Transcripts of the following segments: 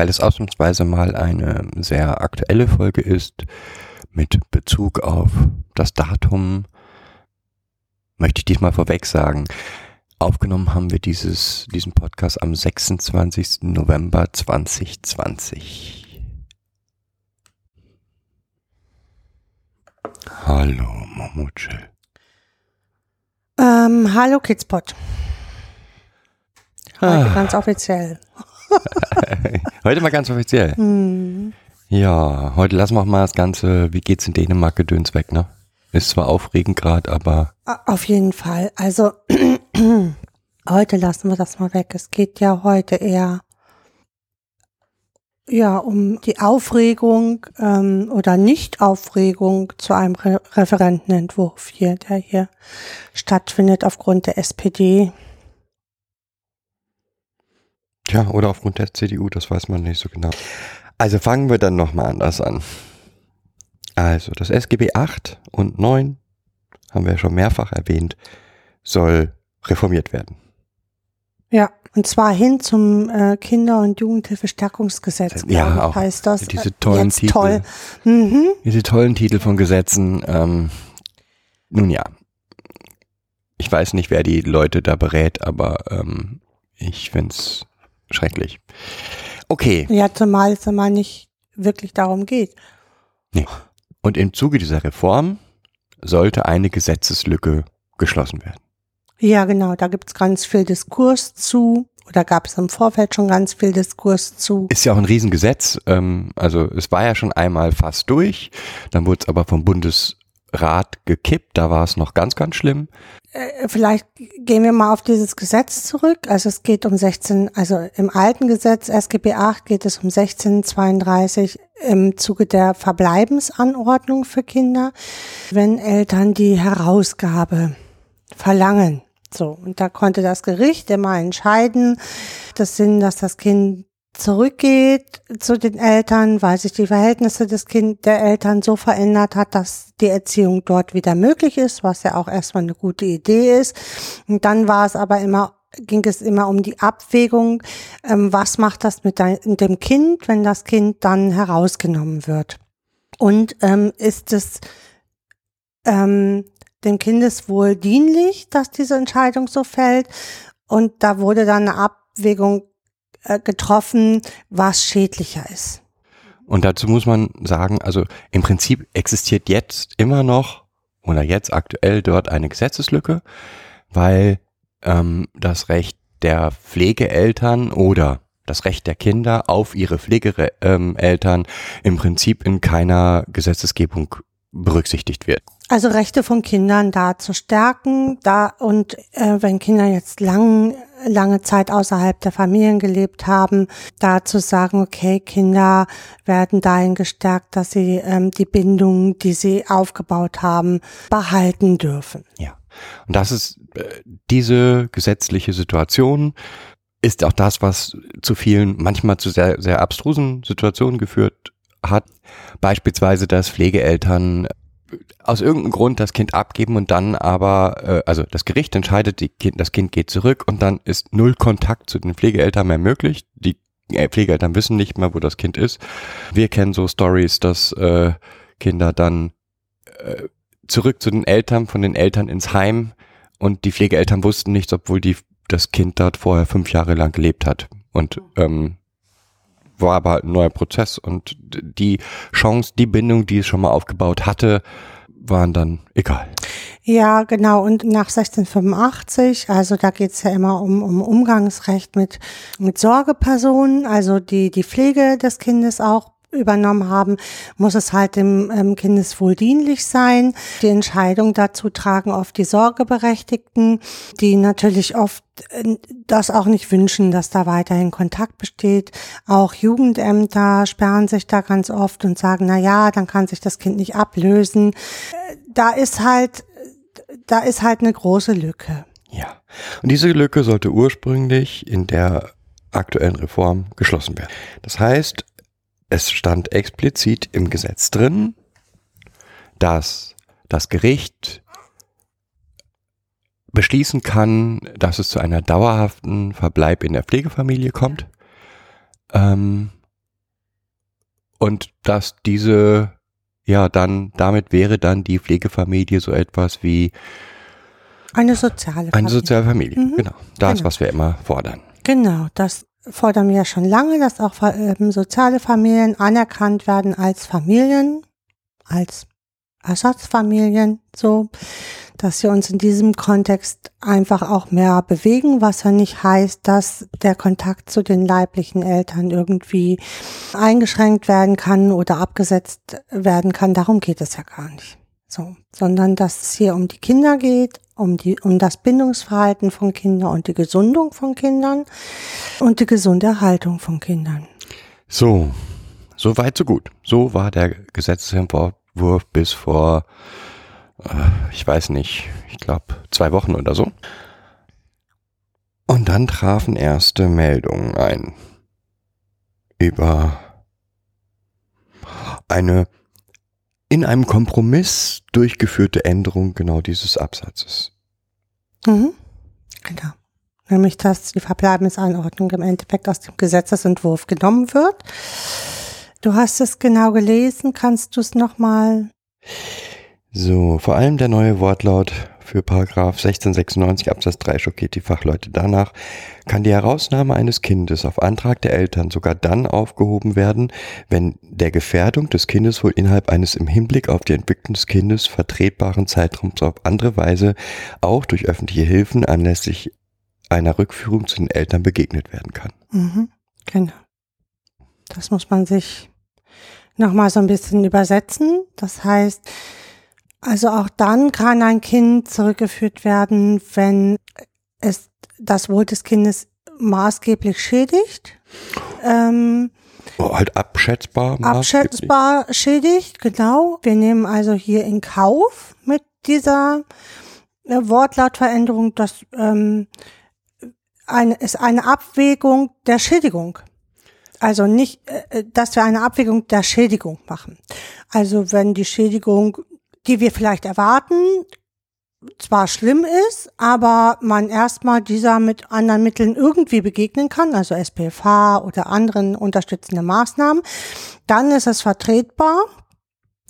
Weil es ausnahmsweise mal eine sehr aktuelle Folge ist mit Bezug auf das Datum, möchte ich diesmal vorweg sagen. Aufgenommen haben wir dieses, diesen Podcast am 26. November 2020. Hallo, Mamutschel. Ähm, hallo Kidspot. Heute Ah. ganz offiziell. Heute mal ganz offiziell. Hm. Ja, heute lassen wir auch mal das ganze, wie geht's in Dänemark gedöns weg, ne? Ist zwar aufregend gerade, aber Auf jeden Fall. Also heute lassen wir das mal weg. Es geht ja heute eher ja um die Aufregung ähm, oder Nicht-Aufregung zu einem Re Referentenentwurf hier, der hier stattfindet aufgrund der SPD. Tja, oder aufgrund der CDU, das weiß man nicht so genau. Also fangen wir dann nochmal anders an. Also das SGB 8 und 9, haben wir ja schon mehrfach erwähnt, soll reformiert werden. Ja, und zwar hin zum äh, Kinder- und Jugendhilfestärkungsgesetz. Ja, ich, auch heißt das. diese tollen jetzt Titel. toll. Mhm. Diese tollen Titel von Gesetzen, ähm, nun ja. Ich weiß nicht, wer die Leute da berät, aber ähm, ich find's schrecklich. Okay. Ja, zumal es immer nicht wirklich darum geht. Und im Zuge dieser Reform sollte eine Gesetzeslücke geschlossen werden. Ja, genau, da gibt's ganz viel Diskurs zu. Oder gab es im Vorfeld schon ganz viel Diskurs zu. Ist ja auch ein Riesengesetz. Ähm, also es war ja schon einmal fast durch. Dann wurde es aber vom Bundesrat gekippt. Da war es noch ganz, ganz schlimm. Äh, Vielleicht gehen wir mal auf dieses Gesetz zurück. Also es geht um 16, also im alten Gesetz SGB 8 geht es um 1632 im Zuge der Verbleibensanordnung für Kinder, wenn Eltern die Herausgabe verlangen. So, und da konnte das Gericht immer entscheiden, das Sinn, dass das Kind zurückgeht zu den Eltern, weil sich die Verhältnisse des Kind der Eltern so verändert hat, dass die Erziehung dort wieder möglich ist, was ja auch erstmal eine gute Idee ist. Und dann war es aber immer ging es immer um die Abwägung, ähm, was macht das mit dem Kind, wenn das Kind dann herausgenommen wird. Und ähm, ist es ähm, dem Kindeswohl dienlich, dass diese Entscheidung so fällt? Und da wurde dann eine Abwägung getroffen, was schädlicher ist. Und dazu muss man sagen, also im Prinzip existiert jetzt immer noch oder jetzt aktuell dort eine Gesetzeslücke, weil ähm, das Recht der Pflegeeltern oder das Recht der Kinder auf ihre Pflegeeltern im Prinzip in keiner Gesetzesgebung berücksichtigt wird. Also Rechte von Kindern da zu stärken, da und äh, wenn Kinder jetzt lang, lange Zeit außerhalb der Familien gelebt haben, da zu sagen, okay, Kinder werden dahin gestärkt, dass sie ähm, die Bindung, die sie aufgebaut haben, behalten dürfen. Ja. Und das ist äh, diese gesetzliche Situation ist auch das, was zu vielen, manchmal zu sehr, sehr abstrusen Situationen geführt hat. Beispielsweise, dass Pflegeeltern aus irgendeinem Grund das Kind abgeben und dann aber, äh, also das Gericht entscheidet, die kind, das Kind geht zurück und dann ist null Kontakt zu den Pflegeeltern mehr möglich. Die äh, Pflegeeltern wissen nicht mehr, wo das Kind ist. Wir kennen so Stories, dass äh, Kinder dann äh, zurück zu den Eltern, von den Eltern ins Heim und die Pflegeeltern wussten nichts, obwohl die das Kind dort vorher fünf Jahre lang gelebt hat. Und ähm, war aber halt ein neuer Prozess und die Chance, die Bindung, die es schon mal aufgebaut hatte, waren dann egal. Ja, genau. Und nach 1685, also da geht's ja immer um, um Umgangsrecht mit, mit Sorgepersonen, also die die Pflege des Kindes auch übernommen haben, muss es halt dem ähm, Kindeswohl dienlich sein. Die Entscheidung dazu tragen oft die Sorgeberechtigten, die natürlich oft äh, das auch nicht wünschen, dass da weiterhin Kontakt besteht. Auch Jugendämter sperren sich da ganz oft und sagen, na ja, dann kann sich das Kind nicht ablösen. Äh, Da ist halt, da ist halt eine große Lücke. Ja. Und diese Lücke sollte ursprünglich in der aktuellen Reform geschlossen werden. Das heißt, es stand explizit im Gesetz drin, dass das Gericht beschließen kann, dass es zu einer dauerhaften Verbleib in der Pflegefamilie kommt. Ähm, und dass diese, ja, dann, damit wäre dann die Pflegefamilie so etwas wie Eine soziale eine Familie. soziale Familie. Mhm. Genau. Das, Genau. was wir immer fordern. Genau, das fordern wir ja schon lange, dass auch ähm, soziale Familien anerkannt werden als Familien, als Ersatzfamilien, so, dass wir uns in diesem Kontext einfach auch mehr bewegen, was ja nicht heißt, dass der Kontakt zu den leiblichen Eltern irgendwie eingeschränkt werden kann oder abgesetzt werden kann. Darum geht es ja gar nicht. So, sondern dass es hier um die Kinder geht, um die, um das Bindungsverhalten von Kindern und die Gesundung von Kindern und die gesunde Erhaltung von Kindern. So, so weit, so gut. So war der Gesetzesentwurf bis vor, äh, ich weiß nicht, ich glaube zwei Wochen oder so. Und dann trafen erste Meldungen ein über eine in einem Kompromiss durchgeführte Änderung genau dieses Absatzes. Mhm. Genau. Nämlich, dass die Verbleibensanordnung im Endeffekt aus dem Gesetzesentwurf genommen wird. Du hast es genau gelesen. Kannst du es nochmal? So, vor allem der neue Wortlaut für Paragraph 1696 Absatz 3 schockiert die Fachleute. Danach kann die Herausnahme eines Kindes auf Antrag der Eltern sogar dann aufgehoben werden, wenn der Gefährdung des Kindes wohl innerhalb eines im Hinblick auf die Entwicklung des Kindes vertretbaren Zeitraums auf andere Weise auch durch öffentliche Hilfen anlässlich einer Rückführung zu den Eltern begegnet werden kann. Mhm. Genau. Das muss man sich nochmal so ein bisschen übersetzen. Das heißt, also auch dann kann ein Kind zurückgeführt werden, wenn es das Wohl des Kindes maßgeblich schädigt. Ähm, Oh, halt abschätzbar. abschätzbar schädigt, genau. Wir nehmen also hier in Kauf mit dieser äh, Wortlautveränderung, dass ähm, eine, ist eine Abwägung der Schädigung. Also nicht, äh, dass wir eine Abwägung der Schädigung machen. Also wenn die Schädigung, die wir vielleicht erwarten, zwar schlimm ist, aber man erstmal dieser mit anderen Mitteln irgendwie begegnen kann, also SPFH oder anderen unterstützenden Maßnahmen, dann ist es vertretbar,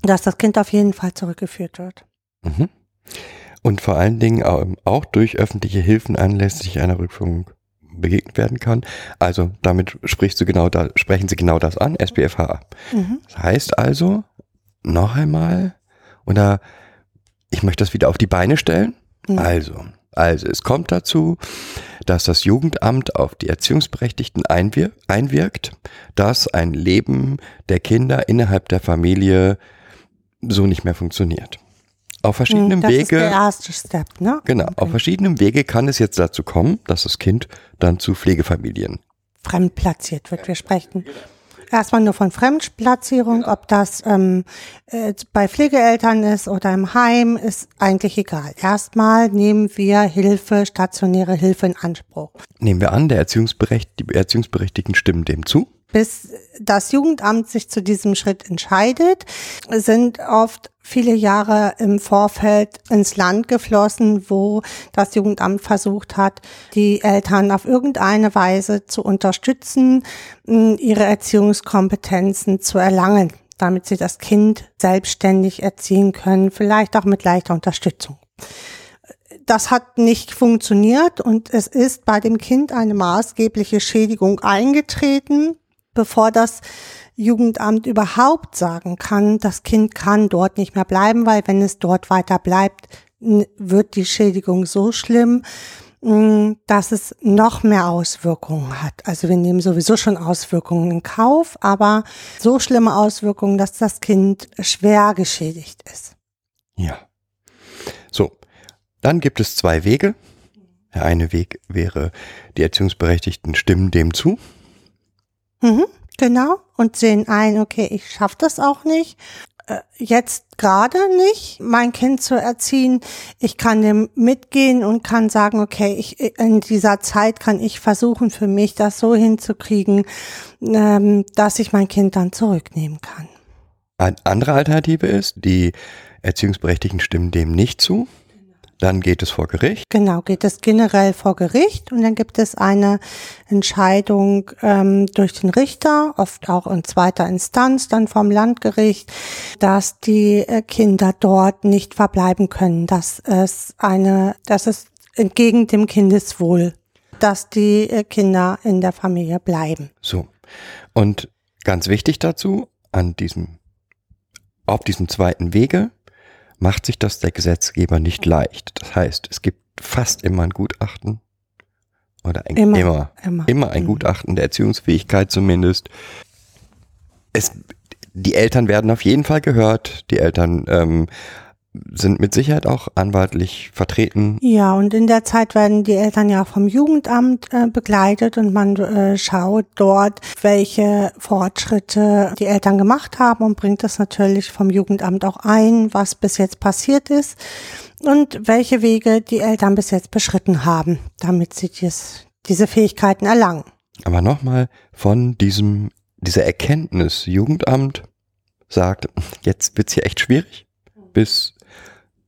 dass das Kind auf jeden Fall zurückgeführt wird. Mhm. Und vor allen Dingen au- auch durch öffentliche Hilfen anlässlich einer Rückführung begegnet werden kann. Also damit sprichst du genau da, sprechen sie genau das an, SPFH. Mhm. Das heißt also, noch einmal, oder ich möchte das wieder auf die Beine stellen. Mhm. Also, also es kommt dazu, dass das Jugendamt auf die Erziehungsberechtigten einwir einwirkt, dass ein Leben der Kinder innerhalb der Familie so nicht mehr funktioniert. Auf verschiedenen Mhm, das ist Wege. der erste Step, ne? Genau, auf verschiedenen Wege kann es jetzt dazu kommen, dass das Kind dann zu Pflegefamilien. Fremdplatziert wird. Wir sprechen erstmal nur von Fremdplatzierung, ob das ähm, äh, bei Pflegeeltern ist oder im Heim, ist eigentlich egal. Erstmal nehmen wir Hilfe, stationäre Hilfe in Anspruch. Nehmen wir an, der Erziehungsberecht, die Erziehungsberechtigten stimmen dem zu. Bis das Jugendamt sich zu diesem Schritt entscheidet, sind oft viele Jahre im Vorfeld ins Land geflossen, wo das Jugendamt versucht hat, die Eltern auf irgendeine Weise zu unterstützen, ihre Erziehungskompetenzen zu erlangen, damit sie das Kind selbstständig erziehen können, vielleicht auch mit leichter Unterstützung. Das hat nicht funktioniert und es ist bei dem Kind eine maßgebliche Schädigung eingetreten, bevor das Jugendamt überhaupt sagen kann, das Kind kann dort nicht mehr bleiben, weil wenn es dort weiter bleibt, wird die Schädigung so schlimm, mh, dass es noch mehr Auswirkungen hat. Also wir nehmen sowieso schon Auswirkungen in Kauf, aber so schlimme Auswirkungen, dass das Kind schwer geschädigt ist. Ja. So, dann gibt es zwei Wege. Der eine Weg wäre, die Erziehungsberechtigten stimmen dem zu. Mhm, genau. Und sehen ein, okay, ich schaffe das auch nicht. Äh, Jetzt gerade nicht, mein Kind zu erziehen. Ich kann dem mitgehen und kann sagen, okay, ich, in dieser Zeit kann ich versuchen, für mich das so hinzukriegen, ähm, dass ich mein Kind dann zurücknehmen kann. Eine andere Alternative ist, die Erziehungsberechtigten stimmen dem nicht zu. Dann geht es vor Gericht. Genau, geht es generell vor Gericht und dann gibt es eine Entscheidung ähm, durch den Richter, oft auch in zweiter Instanz, dann vom Landgericht, dass die äh, Kinder dort nicht verbleiben können, dass es eine, dass es entgegen dem Kindeswohl, dass die äh, Kinder in der Familie bleiben. So. Und ganz wichtig dazu, an diesem, auf diesem zweiten Wege macht sich das der Gesetzgeber nicht leicht. Das heißt, es gibt fast immer ein Gutachten oder ein, Immer, immer, immer. immer ein Mhm. Gutachten der Erziehungsfähigkeit zumindest. Es, die Eltern werden auf jeden Fall gehört. Die Eltern ähm, sind mit Sicherheit auch anwaltlich vertreten. Ja, und in der Zeit werden die Eltern ja vom Jugendamt äh, begleitet und man äh, schaut dort, welche Fortschritte die Eltern gemacht haben und bringt das natürlich vom Jugendamt auch ein, was bis jetzt passiert ist und welche Wege die Eltern bis jetzt beschritten haben, damit sie dies, diese Fähigkeiten erlangen. Aber nochmal von diesem, dieser Erkenntnis, Jugendamt sagt, jetzt wird's hier echt schwierig, bis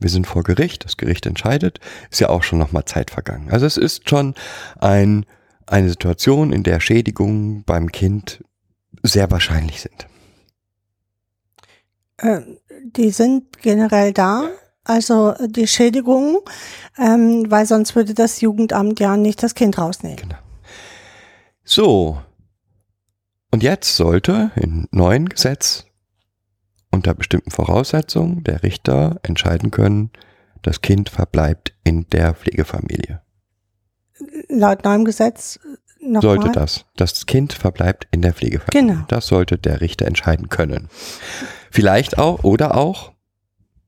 wir sind vor Gericht, das Gericht entscheidet, ist ja auch schon nochmal Zeit vergangen. Also es ist schon ein, eine Situation, in der Schädigungen beim Kind sehr wahrscheinlich sind. Äh, die sind generell da, also die Schädigungen, ähm, weil sonst würde das Jugendamt ja nicht das Kind rausnehmen. Genau. So. Und jetzt sollte im neuen Gesetz unter bestimmten Voraussetzungen der Richter entscheiden können, das Kind verbleibt in der Pflegefamilie. Laut neuem Gesetz noch sollte das. Das Kind verbleibt in der Pflegefamilie. Genau. Das sollte der Richter entscheiden können. Vielleicht auch oder auch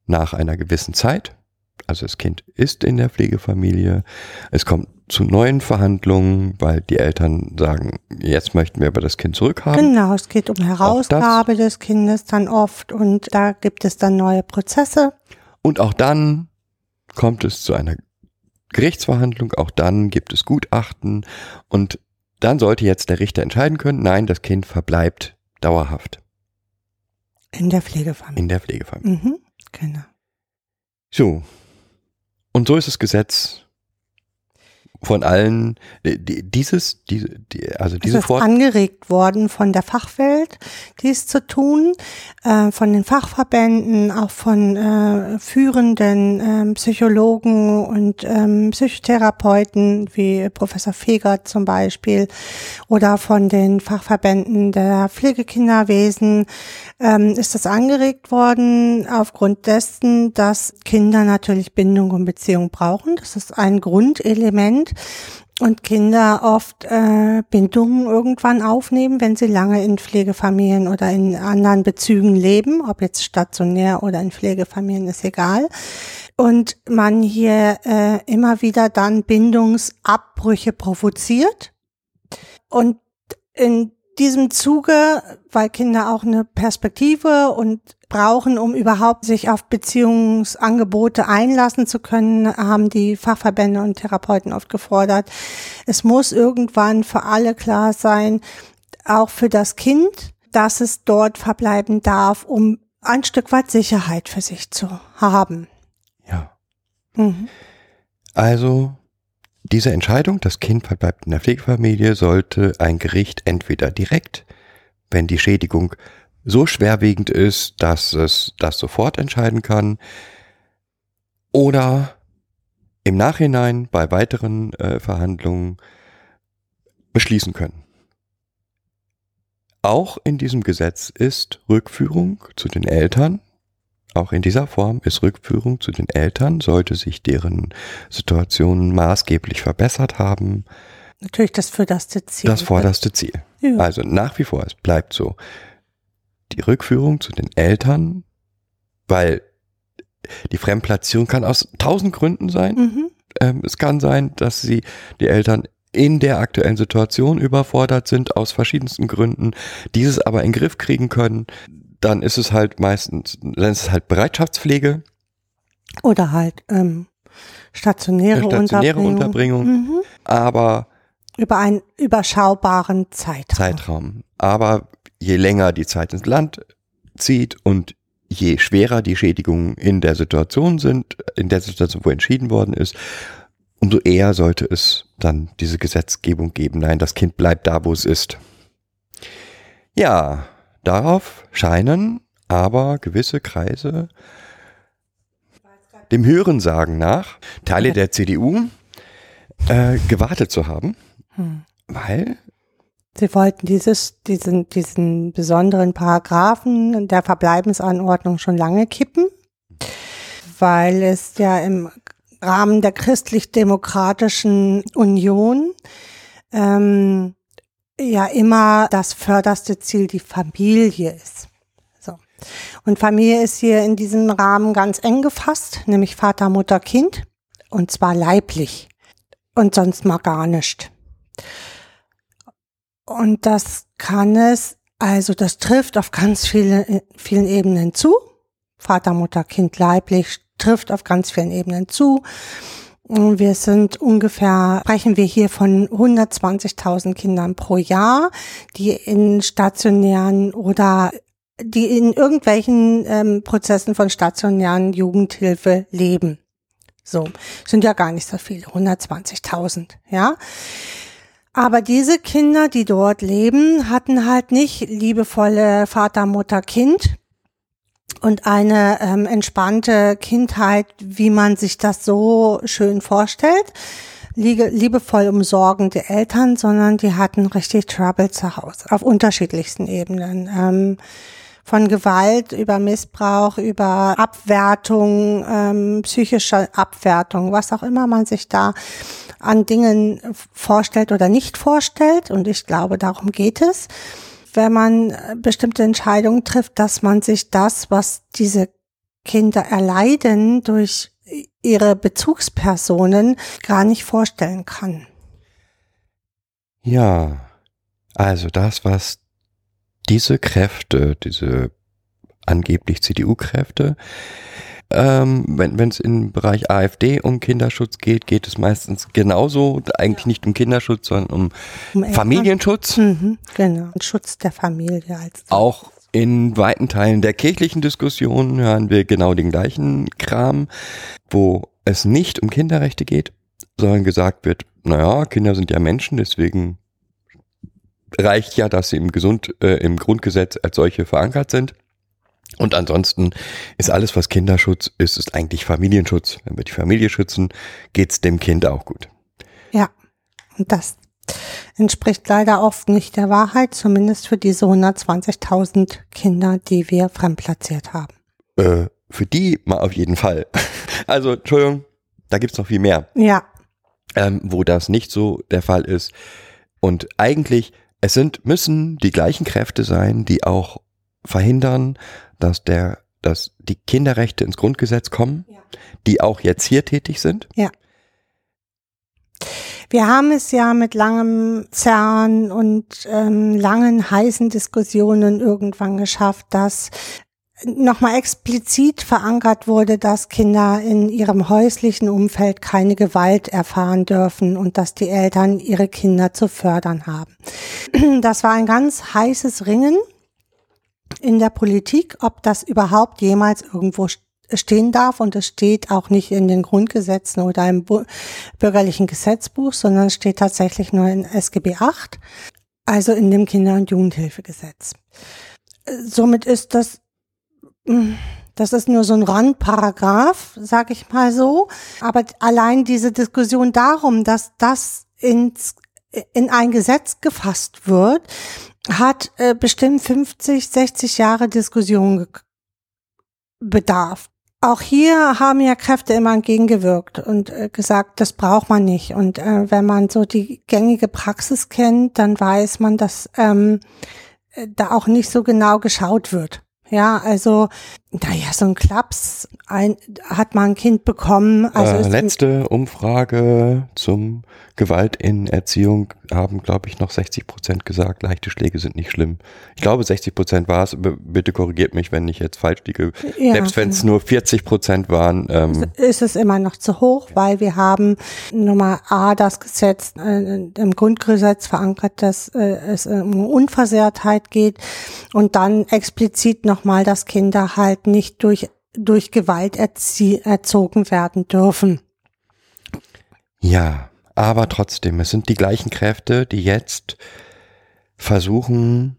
nach einer gewissen Zeit. Also das Kind ist in der Pflegefamilie. Es kommt zu neuen Verhandlungen, weil die Eltern sagen, jetzt möchten wir aber das Kind zurückhaben. Genau, es geht um Herausgabe des Kindes dann oft und da gibt es dann neue Prozesse. Und auch dann kommt es zu einer Gerichtsverhandlung, auch dann gibt es Gutachten und dann sollte jetzt der Richter entscheiden können, nein, das Kind verbleibt dauerhaft In der Pflegefamilie. in der Pflegefamilie. Mhm, genau. So. Und so ist das Gesetz von allen, äh, die- dieses, diese, die, also Es diese ist Fort angeregt worden von der Fachwelt, dies zu tun, äh, von den Fachverbänden, auch von äh, führenden ähm, Psychologen und ähm, Psychotherapeuten wie Professor Feger zum Beispiel oder von den Fachverbänden der Pflegekinderwesen ähm, ist das angeregt worden aufgrund dessen, dass Kinder natürlich Bindung und Beziehung brauchen. Das ist ein Grundelement und Kinder oft äh, Bindungen irgendwann aufnehmen, wenn sie lange in Pflegefamilien oder in anderen Bezügen leben, ob jetzt stationär oder in Pflegefamilien, ist egal. Und man hier äh, immer wieder dann Bindungsabbrüche provoziert. Und in diesem Zuge, weil Kinder auch eine Perspektive und brauchen, um überhaupt sich auf Beziehungsangebote einlassen zu können, haben die Fachverbände und Therapeuten oft gefordert. Es muss irgendwann für alle klar sein, auch für das Kind, dass es dort verbleiben darf, um ein Stück weit Sicherheit für sich zu haben. ja. Mhm. Also diese Entscheidung, das Kind verbleibt in der Pflegefamilie, sollte ein Gericht entweder direkt, wenn die Schädigung so schwerwiegend ist, dass es das sofort entscheiden kann, oder im Nachhinein bei weiteren äh, Verhandlungen beschließen können. Auch in diesem Gesetz ist Rückführung zu den Eltern auch in dieser Form ist Rückführung zu den Eltern, sollte sich deren Situation maßgeblich verbessert haben, Natürlich das vorderste Ziel. das vorderste Ziel. Ja. Also nach wie vor, es bleibt so. Die Rückführung zu den Eltern, weil die Fremdplatzierung kann aus tausend Gründen sein. Mhm. Ähm, es kann sein, dass sie, die Eltern in der aktuellen Situation überfordert sind aus verschiedensten Gründen, dieses aber in den Griff kriegen können. Dann ist es halt meistens, dann ist es halt Bereitschaftspflege, Oder halt ähm, stationäre, stationäre Unterbringung. Unterbringung, Mhm. aber Über einen überschaubaren Zeitraum. Zeitraum. Aber je länger die Zeit ins Land zieht und je schwerer die Schädigungen in der Situation sind, in der Situation, wo entschieden worden ist, umso eher sollte es dann diese Gesetzgebung geben. Nein, das Kind bleibt da, wo es ist. Ja, darauf scheinen aber gewisse Kreise dem Hörensagen nach, Teile der CDU, äh, gewartet zu haben, Hm. weil Sie wollten dieses, diesen, diesen besonderen Paragraphen der Verbleibensanordnung schon lange kippen, weil es ja im Rahmen der christlich-demokratischen Union ähm, ja immer das förderste Ziel die Familie ist. So. Und Familie ist hier in diesem Rahmen ganz eng gefasst, nämlich Vater, Mutter, Kind, und zwar leiblich und sonst mal gar nicht. Und das kann es, also das trifft auf ganz viele, vielen Ebenen zu. Vater, Mutter, Kind leiblich trifft auf ganz vielen Ebenen zu. Wir sind ungefähr, sprechen wir hier von 120.000 Kindern pro Jahr, die in stationären oder die in irgendwelchen ähm, Prozessen von stationären Jugendhilfe leben. So, sind ja gar nicht so viele, 120.000, ja. Aber diese Kinder, die dort leben, hatten halt nicht liebevolle Vater, Mutter, Kind und eine ähm, entspannte Kindheit, wie man sich das so schön vorstellt. Liege, liebevoll umsorgende Eltern, sondern die hatten richtig Trouble zu Hause auf unterschiedlichsten Ebenen. Ähm, von Gewalt über Missbrauch, über Abwertung, ähm, psychische Abwertung, was auch immer man sich da an Dingen vorstellt oder nicht vorstellt. Und ich glaube, darum geht es, wenn man äh, bestimmte Entscheidungen trifft, dass man sich das, was diese Kinder erleiden durch ihre Bezugspersonen, gar nicht vorstellen kann. Ja, also das, was diese Kräfte, diese angeblich CDU-Kräfte, ähm, wenn es im Bereich AfD um Kinderschutz geht, geht es meistens genauso, eigentlich nicht um Kinderschutz, sondern um Um Familienschutz. Mhm, genau. Schutz der Familie als Auch in weiten Teilen der kirchlichen Diskussion hören wir genau den gleichen Kram, wo es nicht um Kinderrechte geht, sondern gesagt wird, naja, Kinder sind ja Menschen, deswegen reicht ja, dass sie im, Gesund, äh, im Grundgesetz als solche verankert sind. Und ansonsten ist alles, was Kinderschutz ist, ist eigentlich Familienschutz. Wenn wir die Familie schützen, geht's dem Kind auch gut. Ja, und das entspricht leider oft nicht der Wahrheit, zumindest für diese 120.000 Kinder, die wir fremdplatziert haben. Äh, für die mal auf jeden Fall. Also, Entschuldigung, da gibt's noch viel mehr. Ja, ähm, wo das nicht so der Fall ist. Und eigentlich, es sind, müssen die gleichen Kräfte sein, die auch verhindern, dass der, dass die Kinderrechte ins Grundgesetz kommen, Ja. die auch jetzt hier tätig sind. wir haben es ja mit langem Zerren und ähm, langen heißen Diskussionen irgendwann geschafft, dass nochmal explizit verankert wurde, dass Kinder in ihrem häuslichen Umfeld keine Gewalt erfahren dürfen und dass die Eltern ihre Kinder zu fördern haben. Das war ein ganz heißes Ringen in der Politik, ob das überhaupt jemals irgendwo st- stehen darf. Und es steht auch nicht in den Grundgesetzen oder im bürgerlichen Gesetzbuch, sondern es steht tatsächlich nur in SGB 8, also in dem Kinder- und Jugendhilfegesetz. Somit ist das, mh, das ist nur so ein Randparagraph, sag ich mal so. Aber allein diese Diskussion darum, dass das ins, in ein Gesetz gefasst wird, hat äh, bestimmt 50, 60 Jahre Diskussion bedarf. Auch hier haben ja Kräfte immer entgegengewirkt und äh, gesagt, das braucht man nicht. Und äh, wenn man so die gängige Praxis kennt, dann weiß man, dass ähm, äh, da auch nicht so genau geschaut wird. Ja, also, naja, so ein Klaps ein, hat man ein Kind bekommen. Also äh, letzte Umfrage zum Gewalt in Erziehung haben, glaube ich, noch 60 Prozent gesagt, leichte Schläge sind nicht schlimm. Ich glaube, 60 Prozent war es. Bitte korrigiert mich, wenn ich jetzt falsch liege. Ja, Selbst wenn es nur 40 Prozent waren. Ähm, ist es immer noch zu hoch, weil wir haben Nummer A das Gesetz äh, im Grundgesetz verankert, dass äh, es um Unversehrtheit geht und dann explizit nochmal, dass Kinder halt nicht durch durch Gewalt erzie erzogen werden dürfen. Ja, aber trotzdem, es sind die gleichen Kräfte, die jetzt versuchen,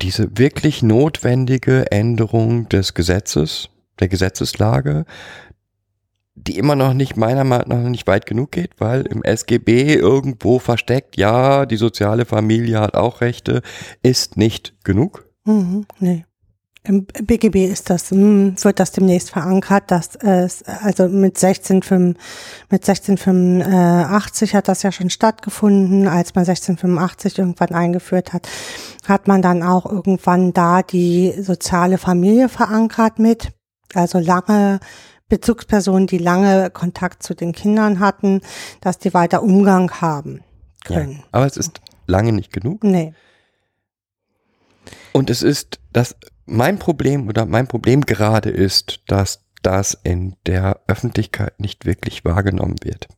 diese wirklich notwendige Änderung des Gesetzes, der Gesetzeslage, die immer noch nicht, meiner Meinung nach nicht weit genug geht, weil im SGB irgendwo versteckt, ja, die soziale Familie hat auch Rechte, ist nicht genug. Mhm, nee. Im BGB ist das, hm, wird das demnächst verankert, dass es, also mit 1685, mit 1685 hat das ja schon stattgefunden, als man 1685 irgendwann eingeführt hat, hat man dann auch irgendwann da die soziale Familie verankert mit, also lange Bezugspersonen, die lange Kontakt zu den Kindern hatten, dass die weiter Umgang haben können. Ja, aber es ist lange nicht genug. Nee. Und es ist das, mein Problem oder mein Problem gerade ist, dass das in der Öffentlichkeit nicht wirklich wahrgenommen wird.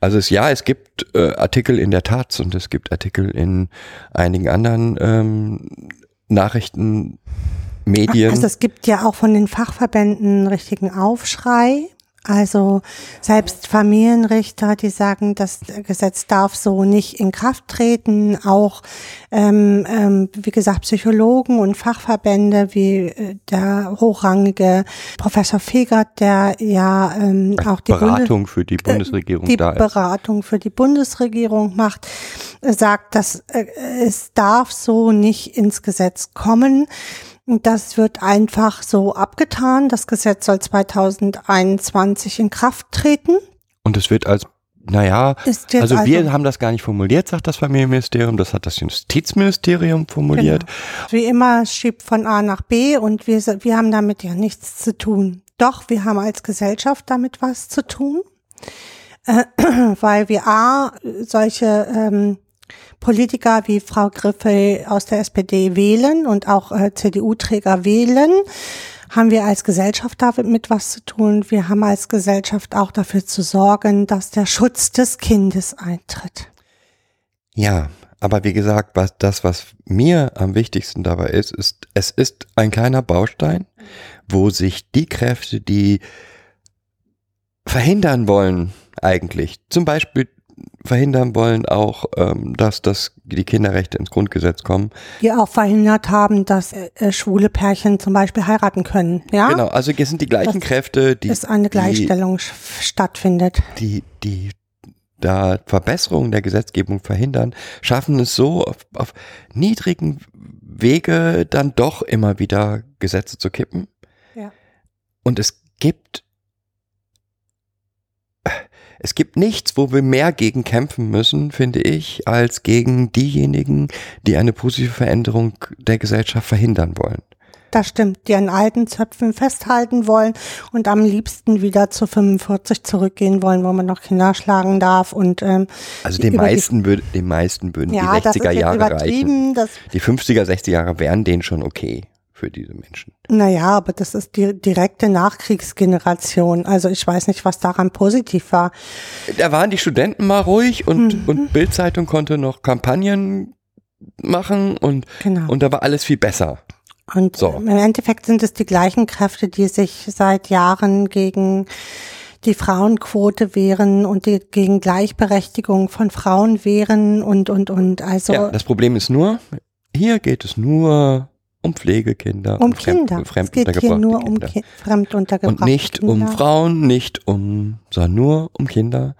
Also es, ja, es gibt äh, Artikel in der Taz und es gibt Artikel in einigen anderen ähm, Nachrichtenmedien. Also es gibt ja auch von den Fachverbänden einen richtigen Aufschrei. Also selbst Familienrichter, die sagen, das Gesetz darf so nicht in Kraft treten. Auch, ähm, ähm, wie gesagt, Psychologen und Fachverbände wie äh, der hochrangige Professor Fegert, der ja ähm, auch die Beratung für die Bundesregierung die da ist. Beratung für die Bundesregierung macht, äh, sagt, dass äh, es darf so nicht ins Gesetz kommen. Und Das wird einfach so abgetan. Das Gesetz soll 2021 in Kraft treten. Und es wird als, naja, also, also- wir haben das gar nicht formuliert, sagt das Familienministerium, das hat das Justizministerium formuliert. Genau. Wie immer, es schiebt von A nach B und wir, wir haben damit ja nichts zu tun. Doch, wir haben als Gesellschaft damit was zu tun, äh, weil wir A, solche ähm, Politiker wie Frau Griffel aus der SPD wählen und auch äh, CDU-Träger wählen, haben wir als Gesellschaft damit was zu tun. Wir haben als Gesellschaft auch dafür zu sorgen, dass der Schutz des Kindes eintritt. Ja, aber wie gesagt, was das, was mir am wichtigsten dabei ist, ist, es ist ein kleiner Baustein, wo sich die Kräfte, die verhindern wollen, eigentlich, zum Beispiel verhindern wollen auch, ähm, dass, dass die Kinderrechte ins Grundgesetz kommen. Die auch verhindert haben, dass äh, äh, schwule Pärchen zum Beispiel heiraten können. Ja, Genau, also es sind die gleichen Das Kräfte, die, dass eine Gleichstellung sch- stattfindet. die, die da Verbesserungen der Gesetzgebung verhindern, schaffen es so auf, auf niedrigen Wege dann doch immer wieder Gesetze zu kippen. Ja. Und es gibt es gibt nichts, wo wir mehr gegen kämpfen müssen, finde ich, als gegen diejenigen, die eine positive Veränderung der Gesellschaft verhindern wollen. Das stimmt, die an alten Zöpfen festhalten wollen und am liebsten wieder zu 45 zurückgehen wollen, wo man noch Kinder schlagen darf und ähm, Also den meisten, würde, den meisten würden ja, die das ist 60er jetzt Jahre reichen. Die 50er, 60er Jahre wären denen schon okay für diese Menschen. naja, aber das ist die direkte Nachkriegsgeneration. Also ich weiß nicht, was daran positiv war. Da waren die Studenten mal ruhig und, Mhm. und Bildzeitung konnte noch Kampagnen machen und, Genau. und da war alles viel besser. Und So. im Endeffekt sind es die gleichen Kräfte, die sich seit Jahren gegen die Frauenquote wehren und die gegen Gleichberechtigung von Frauen wehren und, und, und. Also ja, das Problem ist nur, hier geht es nur um Pflegekinder, um fremd- Kinder. Es geht hier nur um Kinder. Ki fremduntergebrachte Und nicht um Kinder, Frauen, nicht um, sondern nur um Kinder.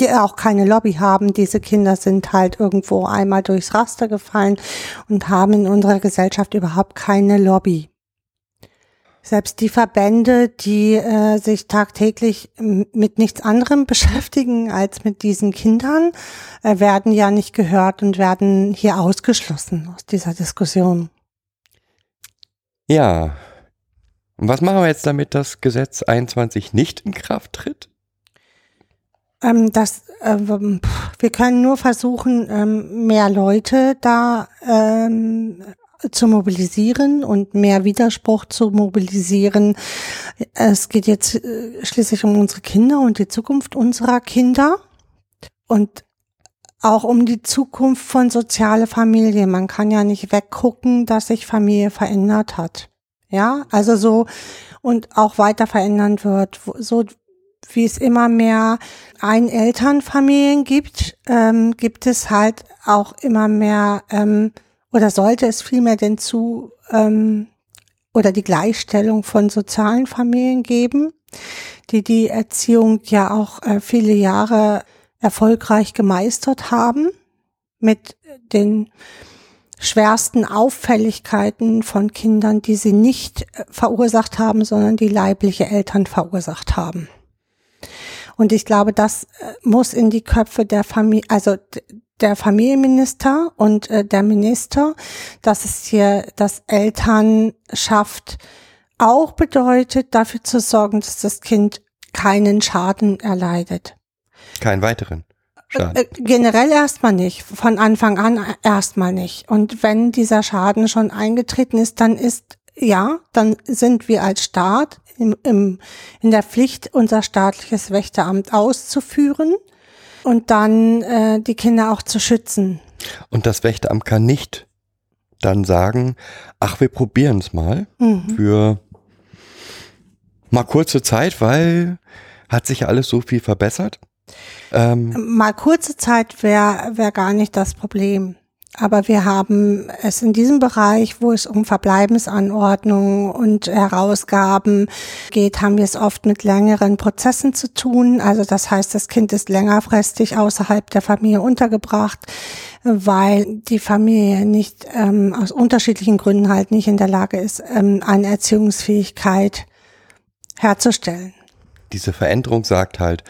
die auch keine Lobby haben. Diese Kinder sind halt irgendwo einmal durchs Raster gefallen und haben in unserer Gesellschaft überhaupt keine Lobby. Selbst die Verbände, die äh, sich tagtäglich mit nichts anderem beschäftigen als mit diesen Kindern, äh, werden ja nicht gehört und werden hier ausgeschlossen aus dieser Diskussion. Ja. Und was machen wir jetzt damit, dass Gesetz 21 nicht in Kraft tritt? Ähm, das, äh, wir können nur versuchen, ähm, mehr Leute da ähm, zu mobilisieren und mehr Widerspruch zu mobilisieren. Es geht jetzt äh, schließlich um unsere Kinder und die Zukunft unserer Kinder und auch um die Zukunft von soziale Familie. Man kann ja nicht weggucken, dass sich Familie verändert hat. Ja, also so und auch weiter verändern wird. So wie es immer mehr Einelternfamilien gibt, ähm, gibt es halt auch immer mehr ähm, oder sollte es vielmehr denn zu ähm, oder die Gleichstellung von sozialen Familien geben, die die Erziehung ja auch äh, viele Jahre erfolgreich gemeistert haben mit den schwersten Auffälligkeiten von Kindern, die sie nicht äh, verursacht haben, sondern die leibliche Eltern verursacht haben. Und ich glaube, das äh, muss in die Köpfe der Familie, also der Familienminister und äh, der Minister, dass es hier das Elternschaft auch bedeutet, dafür zu sorgen, dass das Kind keinen Schaden erleidet. Keinen weiteren Schaden. Äh, generell erstmal nicht, von Anfang an erstmal nicht. Und wenn dieser Schaden schon eingetreten ist, dann ist, ja, dann sind wir als Staat im, im, in der Pflicht, unser staatliches Wächteramt auszuführen und dann äh, die Kinder auch zu schützen. Und das Wächteramt kann nicht dann sagen, ach, wir probieren es mal Mhm. für mal kurze Zeit, weil hat sich alles so viel verbessert. Ähm, Mal kurze Zeit wäre wär gar nicht das Problem. Aber wir haben es in diesem Bereich, wo es um Verbleibensanordnungen und Herausgaben geht, haben wir es oft mit längeren Prozessen zu tun. Also das heißt, das Kind ist längerfristig außerhalb der Familie untergebracht, weil die Familie nicht ähm, aus unterschiedlichen Gründen halt nicht in der Lage ist, ähm, eine Erziehungsfähigkeit herzustellen. diese Veränderung sagt halt,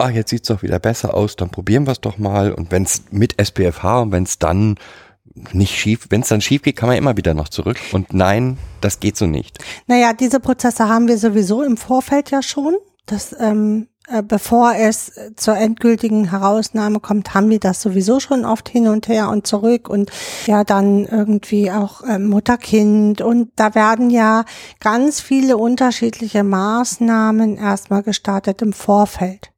ah, jetzt sieht's doch wieder besser aus, dann probieren wir es doch mal. Und wenn es mit SPFH und wenn es dann nicht schief, wenn es dann schief geht, kann man immer wieder noch zurück. Und nein, das geht so nicht. Naja, diese Prozesse haben wir sowieso im Vorfeld ja schon. Das, ähm, äh, bevor es äh, zur endgültigen Herausnahme kommt, haben wir das sowieso schon oft hin und her und zurück und ja dann irgendwie auch ähm, Mutter-Kind und da werden ja ganz viele unterschiedliche Maßnahmen erstmal gestartet im Vorfeld.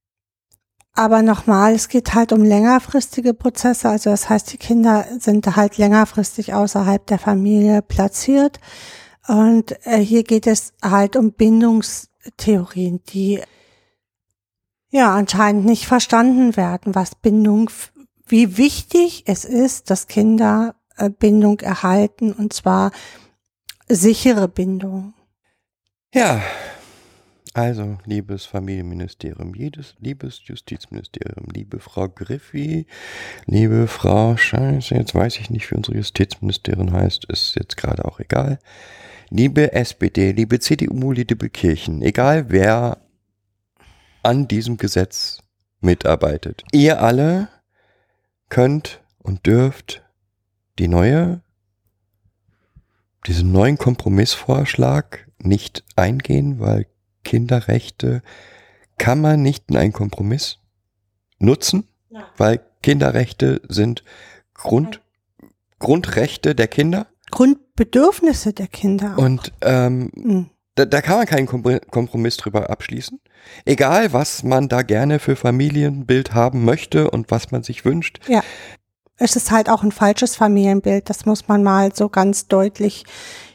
Aber nochmal, es geht halt um längerfristige Prozesse. Also das heißt, die Kinder sind halt längerfristig außerhalb der Familie platziert. Und äh, hier geht es halt um Bindungstheorien, die ja anscheinend nicht verstanden werden, was Bindung, wie wichtig es ist, dass Kinder äh, Bindung erhalten und zwar sichere Bindung. Ja. Also, liebes Familienministerium, jedes, liebes Justizministerium, liebe Frau Griffi, liebe Frau Scheiße, jetzt weiß ich nicht, wie unsere Justizministerin heißt, ist jetzt gerade auch egal. Liebe SPD, liebe CDU, liebe Kirchen, egal wer an diesem Gesetz mitarbeitet. Ihr alle könnt und dürft die neue, diesen neuen Kompromissvorschlag nicht eingehen, weil Kinderrechte kann man nicht in einen Kompromiss nutzen, weil Kinderrechte sind Grund, Grundrechte der Kinder Grundbedürfnisse der Kinder. und ähm, Mhm. da, da kann man keinen Kompr- Kompromiss drüber abschließen. Egal, was man da gerne für Familienbild haben möchte und was man sich wünscht. es ist halt auch ein falsches Familienbild, das muss man mal so ganz deutlich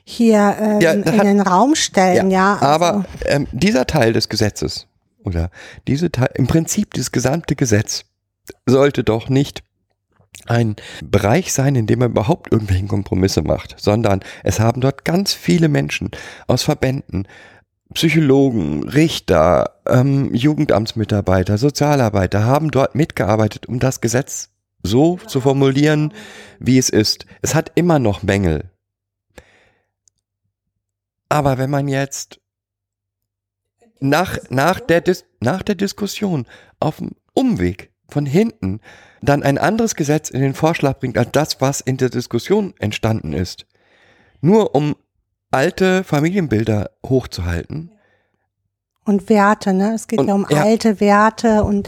hier ähm, Ja, in hat- den Raum stellen, ja. also, Aber ähm, dieser Teil des Gesetzes oder diese Teil, im Prinzip das gesamte Gesetz sollte doch nicht ein Bereich sein, in dem man überhaupt irgendwelche Kompromisse macht, sondern es haben dort ganz viele Menschen aus Verbänden, Psychologen, Richter, ähm, Jugendamtsmitarbeiter, Sozialarbeiter haben dort mitgearbeitet, um das Gesetz so zu formulieren, wie es ist. Es hat immer noch Mängel. Aber wenn man jetzt nach, nach, der, Dis nach der Diskussion auf dem Umweg von hinten dann ein anderes Gesetz in den Vorschlag bringt als das, was in der Diskussion entstanden ist, nur um alte Familienbilder hochzuhalten, Und Werte, ne? Es geht Und- ja um ja. alte Werte und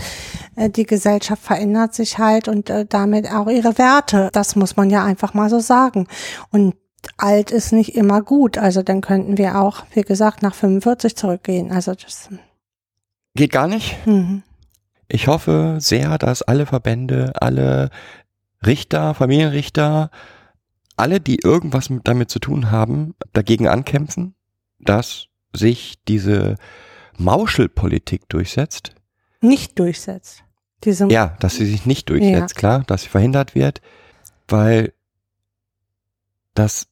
äh, die Gesellschaft verändert sich halt und äh, damit auch ihre Werte. Das muss man ja einfach mal so sagen. Und alt ist nicht immer gut. Also dann könnten wir auch, wie gesagt, nach 45 zurückgehen. Also das. geht gar nicht. Mhm. Ich hoffe sehr, dass alle Verbände, alle Richter, Familienrichter, alle, die irgendwas mit, damit zu tun haben, dagegen ankämpfen, dass sich diese Mauschelpolitik durchsetzt. Nicht durchsetzt. Diese, Ja, dass sie sich nicht durchsetzt, klar, dass sie verhindert wird, weil das,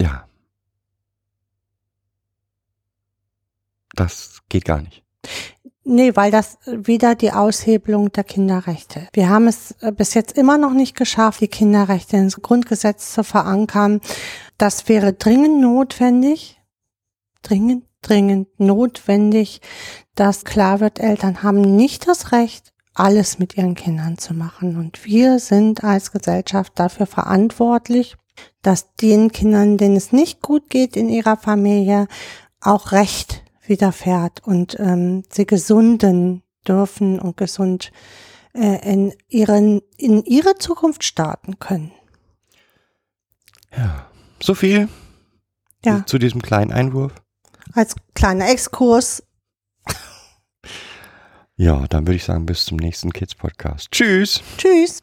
ja, das geht gar nicht. Nee, weil das wieder die Aushebelung der Kinderrechte. Wir haben es äh, bis jetzt immer noch nicht geschafft, die Kinderrechte ins Grundgesetz zu verankern. Das wäre dringend notwendig, dringend, dringend notwendig, dass klar wird, Eltern haben nicht das Recht, alles mit ihren Kindern zu machen. Und wir sind als Gesellschaft dafür verantwortlich, dass den Kindern, denen es nicht gut geht in ihrer Familie, auch Recht widerfährt und ähm, sie gesunden dürfen und gesund äh, in, ihren, in ihre Zukunft starten können. Ja, so viel Ja. zu diesem kleinen Einwurf. Als kleiner Exkurs. Ja, dann würde ich sagen, bis zum nächsten Kids Podcast. Tschüss. Tschüss.